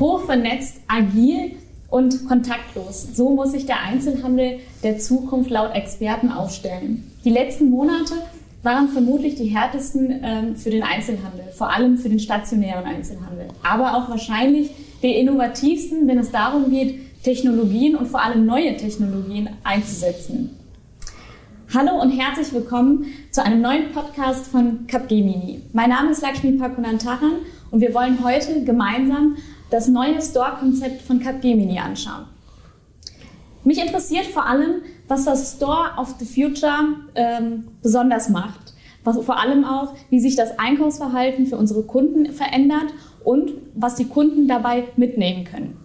Hochvernetzt, agil und kontaktlos. So muss sich der Einzelhandel der Zukunft laut Experten aufstellen. Die letzten Monate waren vermutlich die härtesten ähm, für den Einzelhandel, vor allem für den stationären Einzelhandel, aber auch wahrscheinlich die innovativsten, wenn es darum geht, Technologien und vor allem neue Technologien einzusetzen. Hallo und herzlich willkommen zu einem neuen Podcast von Capgemini. Mein Name ist Lakshmi Pakunantaran und wir wollen heute gemeinsam das neue Store-Konzept von Capgemini anschauen. Mich interessiert vor allem, was das Store of the Future ähm, besonders macht. Was, vor allem auch, wie sich das Einkaufsverhalten für unsere Kunden verändert und was die Kunden dabei mitnehmen können.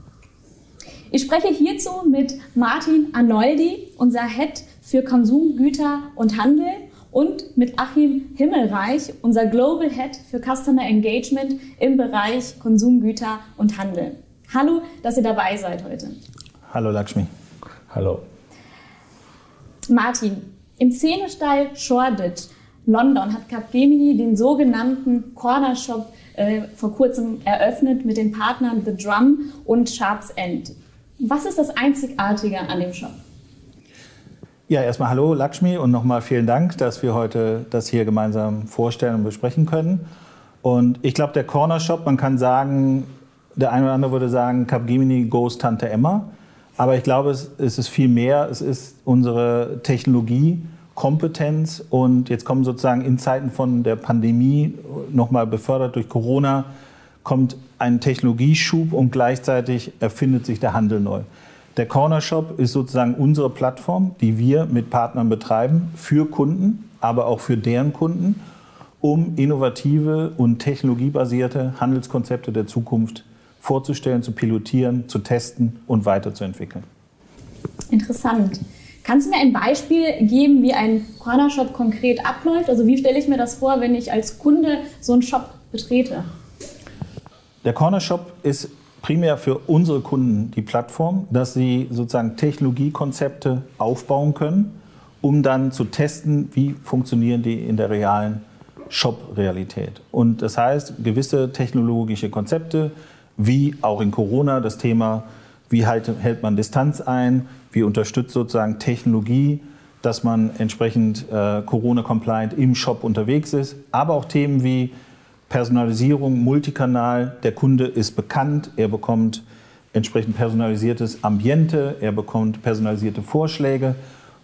Ich spreche hierzu mit Martin Arnoldi, unser Head für Konsumgüter und Handel und mit Achim Himmelreich, unser Global Head für Customer Engagement im Bereich Konsumgüter und Handel. Hallo, dass ihr dabei seid heute. Hallo Lakshmi. Hallo. Martin, im Szenestall Shoreditch, London, hat Capgemini den sogenannten Corner Shop äh, vor kurzem eröffnet mit den Partnern The Drum und Sharps End. Was ist das Einzigartige an dem Shop? Ja, erstmal hallo Lakshmi und nochmal vielen Dank, dass wir heute das hier gemeinsam vorstellen und besprechen können. Und ich glaube, der Corner Shop, man kann sagen, der eine oder andere würde sagen, Capgemini goes Tante Emma. Aber ich glaube, es, es ist viel mehr. Es ist unsere Technologiekompetenz. Und jetzt kommen sozusagen in Zeiten von der Pandemie, nochmal befördert durch Corona, kommt ein Technologieschub und gleichzeitig erfindet sich der Handel neu. Der Corner Shop ist sozusagen unsere Plattform, die wir mit Partnern betreiben für Kunden, aber auch für deren Kunden, um innovative und technologiebasierte Handelskonzepte der Zukunft vorzustellen, zu pilotieren, zu testen und weiterzuentwickeln. Interessant. Kannst du mir ein Beispiel geben, wie ein Corner Shop konkret abläuft? Also wie stelle ich mir das vor, wenn ich als Kunde so einen Shop betrete? Der Corner Shop ist primär für unsere Kunden die Plattform, dass sie sozusagen Technologiekonzepte aufbauen können, um dann zu testen, wie funktionieren die in der realen Shop-Realität. Und das heißt, gewisse technologische Konzepte, wie auch in Corona das Thema, wie halt, hält man Distanz ein, wie unterstützt sozusagen Technologie, dass man entsprechend äh, Corona-compliant im Shop unterwegs ist, aber auch Themen wie Personalisierung, Multikanal. Der Kunde ist bekannt, er bekommt entsprechend personalisiertes Ambiente, er bekommt personalisierte Vorschläge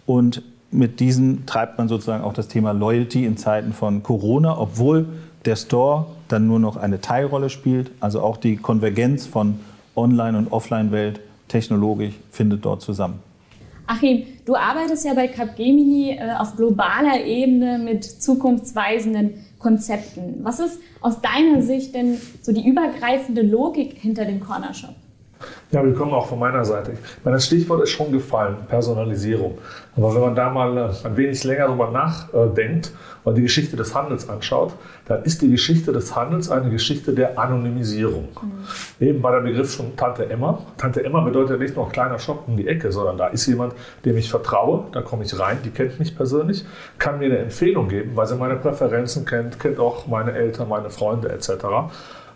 und mit diesen treibt man sozusagen auch das Thema Loyalty in Zeiten von Corona, obwohl der Store dann nur noch eine Teilrolle spielt. Also auch die Konvergenz von Online- und Offline-Welt technologisch findet dort zusammen. Achim, du arbeitest ja bei Capgemini äh, auf globaler Ebene mit zukunftsweisenden Konzepten. Was ist aus deiner Sicht denn so die übergreifende Logik hinter dem Corner Shop? Ja, willkommen auch von meiner Seite. das Stichwort ist schon gefallen, Personalisierung. Aber wenn man da mal äh, ein wenig länger drüber nachdenkt und die Geschichte des Handels anschaut, dann ist die Geschichte des Handels eine Geschichte der Anonymisierung. Mhm. Eben war der Begriff schon Tante Emma. Tante Emma bedeutet nicht nur kleiner Shop um die Ecke, sondern da ist jemand, dem ich vertraue, da komme ich rein, die kennt mich persönlich, kann mir eine Empfehlung geben, weil sie meine Präferenzen kennt, kennt auch meine Eltern, meine Freunde etc.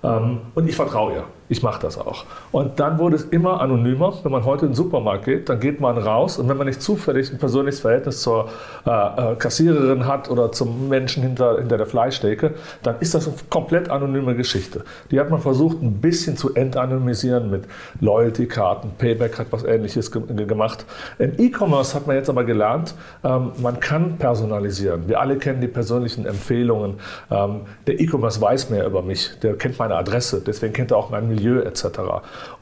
Ähm, und ich vertraue ihr. Ich mache das auch. Und dann wurde es immer anonymer. Wenn man heute in den Supermarkt geht, dann geht man raus und wenn man nicht zufällig ein persönliches Verhältnis zur äh, äh, Kassiererin hat oder zum Menschen hinter, hinter der Fleischtheke, dann ist das eine komplett anonyme Geschichte. Die hat man versucht ein bisschen zu entanonymisieren mit Loyalty-Karten. Payback hat was Ähnliches ge gemacht. Im E-Commerce hat man jetzt aber gelernt, ähm, man kann personalisieren. Wir alle kennen die persönlichen Empfehlungen. Ähm, der E-Commerce weiß mehr über mich. Der kennt meine Adresse. Deswegen kennt er auch mein Milieu etc.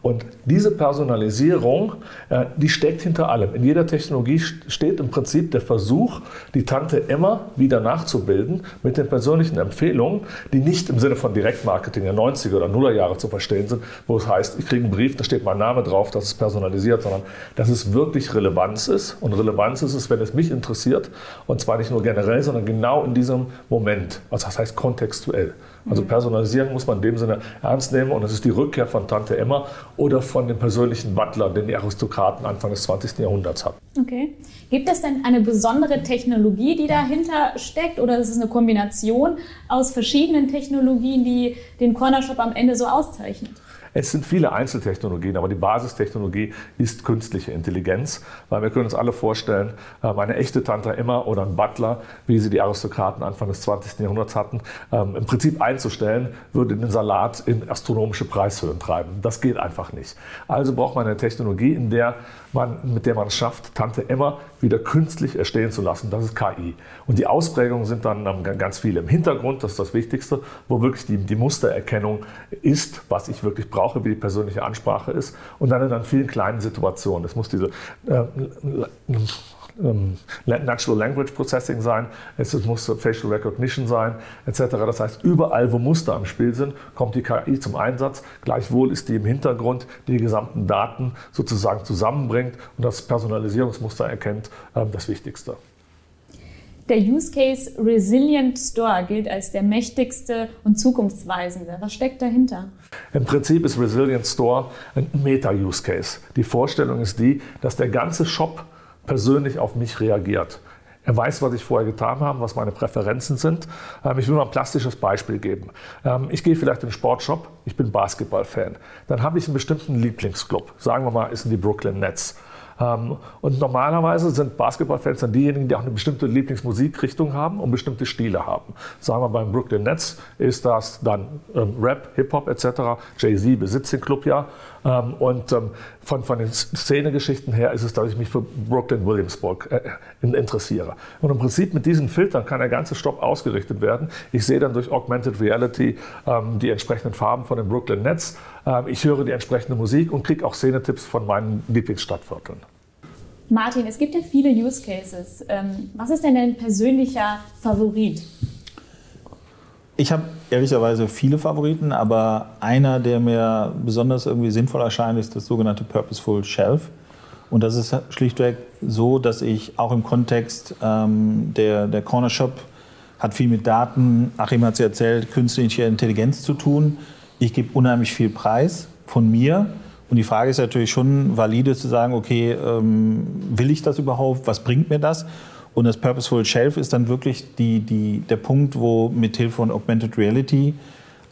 Und diese Personalisierung, äh, die steckt hinter allem. In jeder Technologie steht im Prinzip der Versuch, die Tante Emma wieder nachzubilden mit den persönlichen Empfehlungen, die nicht im Sinne von Direktmarketing der 90er oder 0er Jahre zu verstehen sind, wo es heißt, ich kriege einen Brief, da steht mein Name drauf, das ist personalisiert, sondern dass es wirklich Relevanz ist. Und Relevanz ist es, wenn es mich interessiert. Und zwar nicht nur generell, sondern genau in diesem Moment. Also das heißt kontextuell. Also Personalisierung muss man in dem Sinne ernst nehmen und es ist die Rückkehr von Tante Emma oder von dem persönlichen Butler, den die Aristokraten Anfang des 20. Jahrhunderts hatten. Okay. Gibt es denn eine besondere Technologie, die dahinter steckt oder ist es eine Kombination aus verschiedenen Technologien, die den Corner Shop am Ende so auszeichnet? Es sind viele Einzeltechnologien, aber die Basistechnologie ist künstliche Intelligenz, weil wir können uns alle vorstellen, ähm, eine echte Tante Emma oder ein Butler, wie sie die Aristokraten Anfang des 20. Jahrhunderts hatten, ähm, im Prinzip einzustellen, würde den Salat in astronomische Preishöhen treiben. Das geht einfach nicht. Also braucht man eine Technologie, in der man, mit der man es schafft, Tante Emma wieder künstlich erstehen zu lassen. Das ist KI. Und die Ausprägungen sind dann ganz viele im Hintergrund, das ist das Wichtigste, wo wirklich die, die Mustererkennung ist, was ich wirklich brauche, wie die persönliche Ansprache ist. Und dann in dann vielen kleinen Situationen. Es muss diese äh, Natural Language Processing sein, es muss Facial Recognition sein, etc. Das heißt, überall, wo Muster am Spiel sind, kommt die KI zum Einsatz. Gleichwohl ist die im Hintergrund, die die gesamten Daten sozusagen zusammenbringt und das Personalisierungsmuster erkennt, ähm, das Wichtigste. Der Use Case Resilient Store gilt als der mächtigste und zukunftsweisende. Was steckt dahinter? Im Prinzip ist Resilient Store ein Meta-Use Case. Die Vorstellung ist die, dass der ganze Shop persönlich auf mich reagiert. Er weiß, was ich vorher getan habe, was meine Präferenzen sind. Ähm, ich will mal ein plastisches Beispiel geben. Ähm, ich gehe vielleicht in den Sportshop, ich bin Basketballfan. Dann habe ich einen bestimmten Lieblingsclub. Sagen wir mal, ist in die Brooklyn Nets. Ähm, und normalerweise sind Basketballfans dann diejenigen, die auch eine bestimmte Lieblingsmusikrichtung haben und bestimmte Stile haben. Sagen wir beim Brooklyn Nets ist das dann ähm, Rap, Hip-Hop etc. Jay-Z besitzt den Club ja. Ähm, und von, von den Szenegeschichten her ist es, dass ich mich für Brooklyn Williamsburg äh, interessiere. Und im Prinzip mit diesen Filtern kann der ganze Stopp ausgerichtet werden. Ich sehe dann durch Augmented Reality die entsprechenden Farben von den Brooklyn Nets. Ich höre die entsprechende Musik und kriege auch Szenetipps von meinen Lieblingsstadtvierteln. Martin, es gibt ja viele Use Cases. Ähm, was ist denn dein persönlicher Favorit? Ich habe ehrlicherweise viele Favoriten, aber einer, der mir besonders irgendwie sinnvoll erscheint, ist das sogenannte Purposeful Shelf. Und das ist schlichtweg so, dass ich auch im Kontext ähm, der, der Corner Shop hat viel mit Daten, Achim hat es erzählt, künstliche Intelligenz zu tun. Ich gebe unheimlich viel Preis von mir und die Frage ist natürlich schon valide zu sagen, okay, ähm, will ich das überhaupt? Was bringt mir das? Und das Purposeful Shelf ist dann wirklich die, die, der Punkt, wo mit Hilfe von Augmented Reality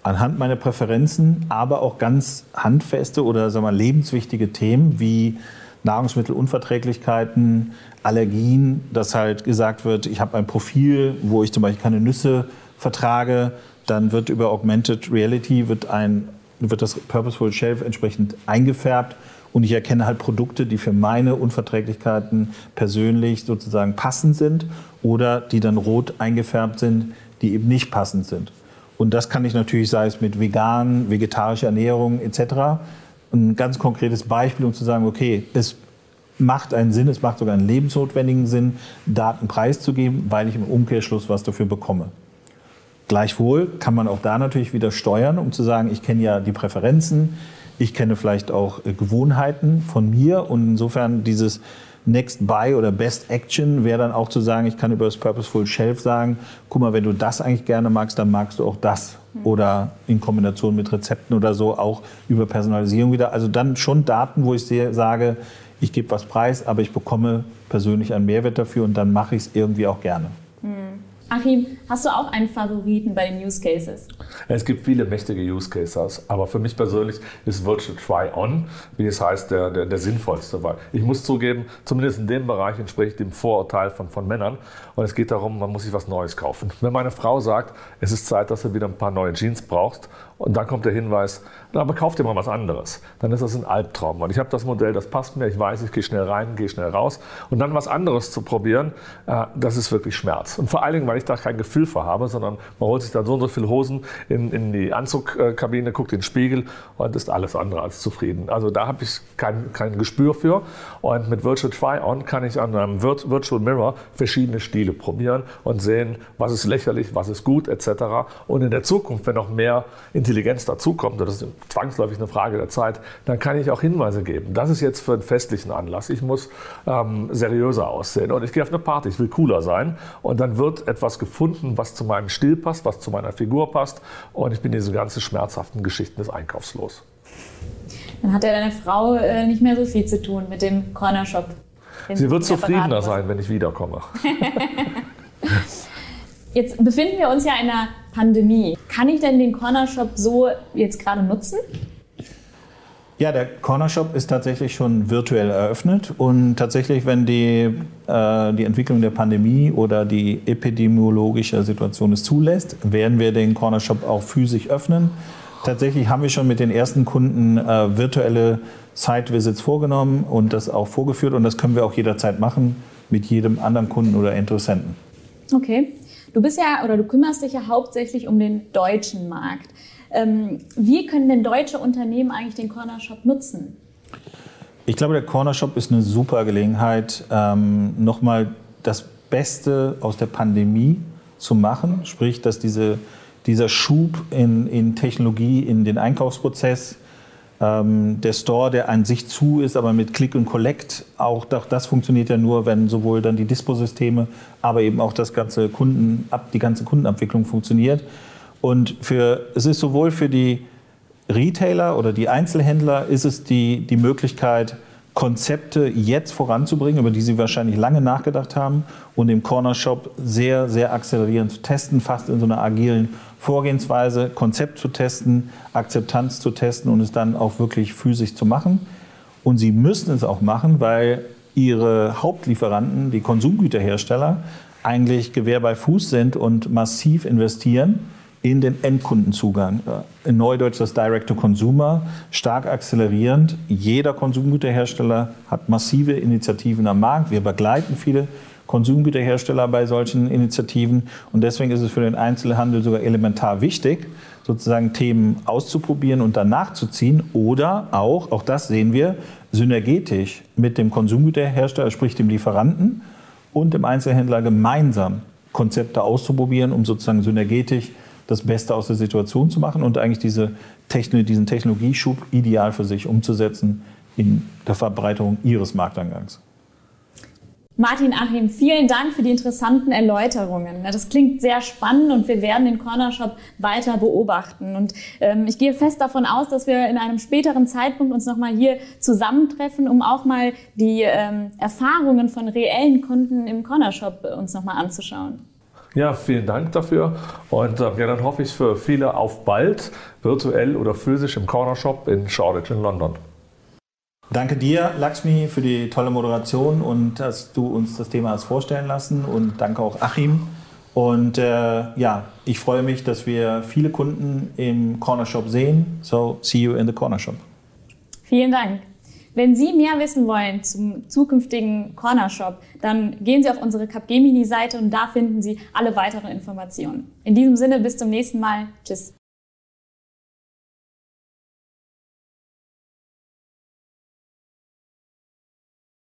anhand meiner Präferenzen, aber auch ganz handfeste oder sagen wir, lebenswichtige Themen wie Nahrungsmittelunverträglichkeiten, Allergien, dass halt gesagt wird, ich habe ein Profil, wo ich zum Beispiel keine Nüsse vertrage, dann wird über Augmented Reality wird ein wird das Purposeful Shelf entsprechend eingefärbt und ich erkenne halt Produkte, die für meine Unverträglichkeiten persönlich sozusagen passend sind oder die dann rot eingefärbt sind, die eben nicht passend sind. Und das kann ich natürlich, sei es mit vegan, vegetarischer Ernährung etc., ein ganz konkretes Beispiel, um zu sagen, okay, es macht einen Sinn, es macht sogar einen lebensnotwendigen Sinn, Daten preiszugeben, weil ich im Umkehrschluss was dafür bekomme. Gleichwohl kann man auch da natürlich wieder steuern, um zu sagen, ich kenne ja die Präferenzen, ich kenne vielleicht auch äh, Gewohnheiten von mir und insofern dieses Next Buy oder Best Action wäre dann auch zu sagen, ich kann über das Purposeful Shelf sagen, guck mal, wenn du das eigentlich gerne magst, dann magst du auch das. Mhm. Oder in Kombination mit Rezepten oder so auch über Personalisierung wieder. Also dann schon Daten, wo ich sehe, sage, ich gebe was preis, aber ich bekomme persönlich einen Mehrwert dafür und dann mache ich es irgendwie auch gerne. Mhm. Achim, hast du auch einen Favoriten bei den Use Cases? Es gibt viele mächtige Use Cases, aber für mich persönlich ist Virtual Try-On, wie es heißt, der, der, der, sinnvollste. Weil ich muss zugeben, zumindest in dem Bereich entspricht dem Vorurteil von, von Männern. Und es geht darum, man muss sich was Neues kaufen. Wenn meine Frau sagt, es ist Zeit, dass du wieder ein paar neue Jeans brauchst, und dann kommt der Hinweis, na, aber kauf dir mal was anderes. Dann ist das ein Albtraum. Und ich habe das Modell, das passt mir, ich weiß, ich gehe schnell rein, gehe schnell raus. Und dann was anderes zu probieren, äh, das ist wirklich Schmerz. Und vor allen Dingen, weil ich da kein Gefühl für habe, sondern man holt sich dann so und so viele Hosen in, in die Anzugkabine, guckt in den Spiegel und ist alles andere als zufrieden. Also da habe ich kein, kein Gespür für. Und mit Virtual Try-On kann ich an einem Virtual Mirror verschiedene Stile probieren und sehen, was ist lächerlich, was ist gut, etc. Und in der Zukunft, wenn noch mehr in Intelligenz dazukommt, das ist zwangsläufig eine Frage der Zeit, dann kann ich auch Hinweise geben. Das ist jetzt für einen festlichen Anlass. Ich muss ähm, seriöser aussehen und ich gehe auf eine Party, ich will cooler sein und dann wird etwas gefunden, was zu meinem Stil passt, was zu meiner Figur passt und ich bin diese ganzen schmerzhaften Geschichten des Einkaufs los. Dann hat ja deine Frau äh, nicht mehr so viel zu tun mit dem Cornershop. Sie wird zufriedener sein, wenn ich wiederkomme. Jetzt befinden wir uns ja in einer Pandemie. Kann ich denn den Corner Shop so jetzt gerade nutzen? Ja, der Corner Shop ist tatsächlich schon virtuell eröffnet und tatsächlich, wenn die, äh, die Entwicklung der Pandemie oder die epidemiologische Situation es zulässt, werden wir den Corner Shop auch physisch öffnen. Tatsächlich haben wir schon mit den ersten Kunden äh, virtuelle Site-Visits vorgenommen und das auch vorgeführt und das können wir auch jederzeit machen mit jedem anderen Kunden oder Interessenten. Okay. Du bist ja oder du kümmerst dich ja hauptsächlich um den deutschen Markt. Ähm, wie können denn deutsche Unternehmen eigentlich den Corner Shop nutzen? Ich glaube, der Corner Shop ist eine super Gelegenheit, ähm, nochmal das Beste aus der Pandemie zu machen. Sprich, dass diese, dieser Schub in, in Technologie, in den Einkaufsprozess, ähm, der Store, der an sich zu ist, aber mit Click und Collect, auch das funktioniert ja nur, wenn sowohl dann die Disposysteme, aber eben auch das ganze Kunden, die ganze Kundenabwicklung funktioniert. Und für, es ist sowohl für die Retailer oder die Einzelhändler ist es die, die Möglichkeit, Konzepte jetzt voranzubringen, über die sie wahrscheinlich lange nachgedacht haben und im Corner Shop sehr, sehr akzelerierend zu testen, fast in so einer agilen Vorgehensweise, Konzept zu testen, Akzeptanz zu testen und es dann auch wirklich physisch zu machen. Und sie müssen es auch machen, weil ihre Hauptlieferanten, die Konsumgüterhersteller, eigentlich Gewehr bei Fuß sind und massiv investieren in den Endkundenzugang. In Neudeutsch das Direct-to-Consumer, stark akzelerierend. Jeder Konsumgüterhersteller hat massive Initiativen am Markt. Wir begleiten viele Konsumgüterhersteller bei solchen Initiativen. Und deswegen ist es für den Einzelhandel sogar elementar wichtig, sozusagen Themen auszuprobieren und dann nachzuziehen oder auch, auch das sehen wir, synergetisch mit dem Konsumgüterhersteller, sprich dem Lieferanten und dem Einzelhändler gemeinsam Konzepte auszuprobieren, um sozusagen synergetisch das Beste aus der Situation zu machen und eigentlich diese Techno diesen Technologieschub ideal für sich umzusetzen in der Verbreitung ihres Markteingangs. Martin Achim, vielen Dank für die interessanten Erläuterungen. Das klingt sehr spannend und wir werden den Corner Shop weiter beobachten. Und ähm, ich gehe fest davon aus, dass wir in einem späteren Zeitpunkt uns nochmal hier zusammentreffen, um auch mal die ähm, Erfahrungen von reellen Kunden im Corner Shop uns nochmal anzuschauen. Ja, vielen Dank dafür. Und äh, ja, dann hoffe ich für viele auf bald, virtuell oder physisch im Corner Shop in Shoreditch in London. Danke dir, Lakshmi, für die tolle Moderation und dass du uns das Thema hast vorstellen lassen. Und danke auch Achim. Und äh, ja, ich freue mich, dass wir viele Kunden im Corner Shop sehen. So, see you in the Corner Shop. Vielen Dank. Wenn Sie mehr wissen wollen zum zukünftigen Corner Shop, dann gehen Sie auf unsere Capgemini-Seite und da finden Sie alle weiteren Informationen. In diesem Sinne, bis zum nächsten Mal. Tschüss.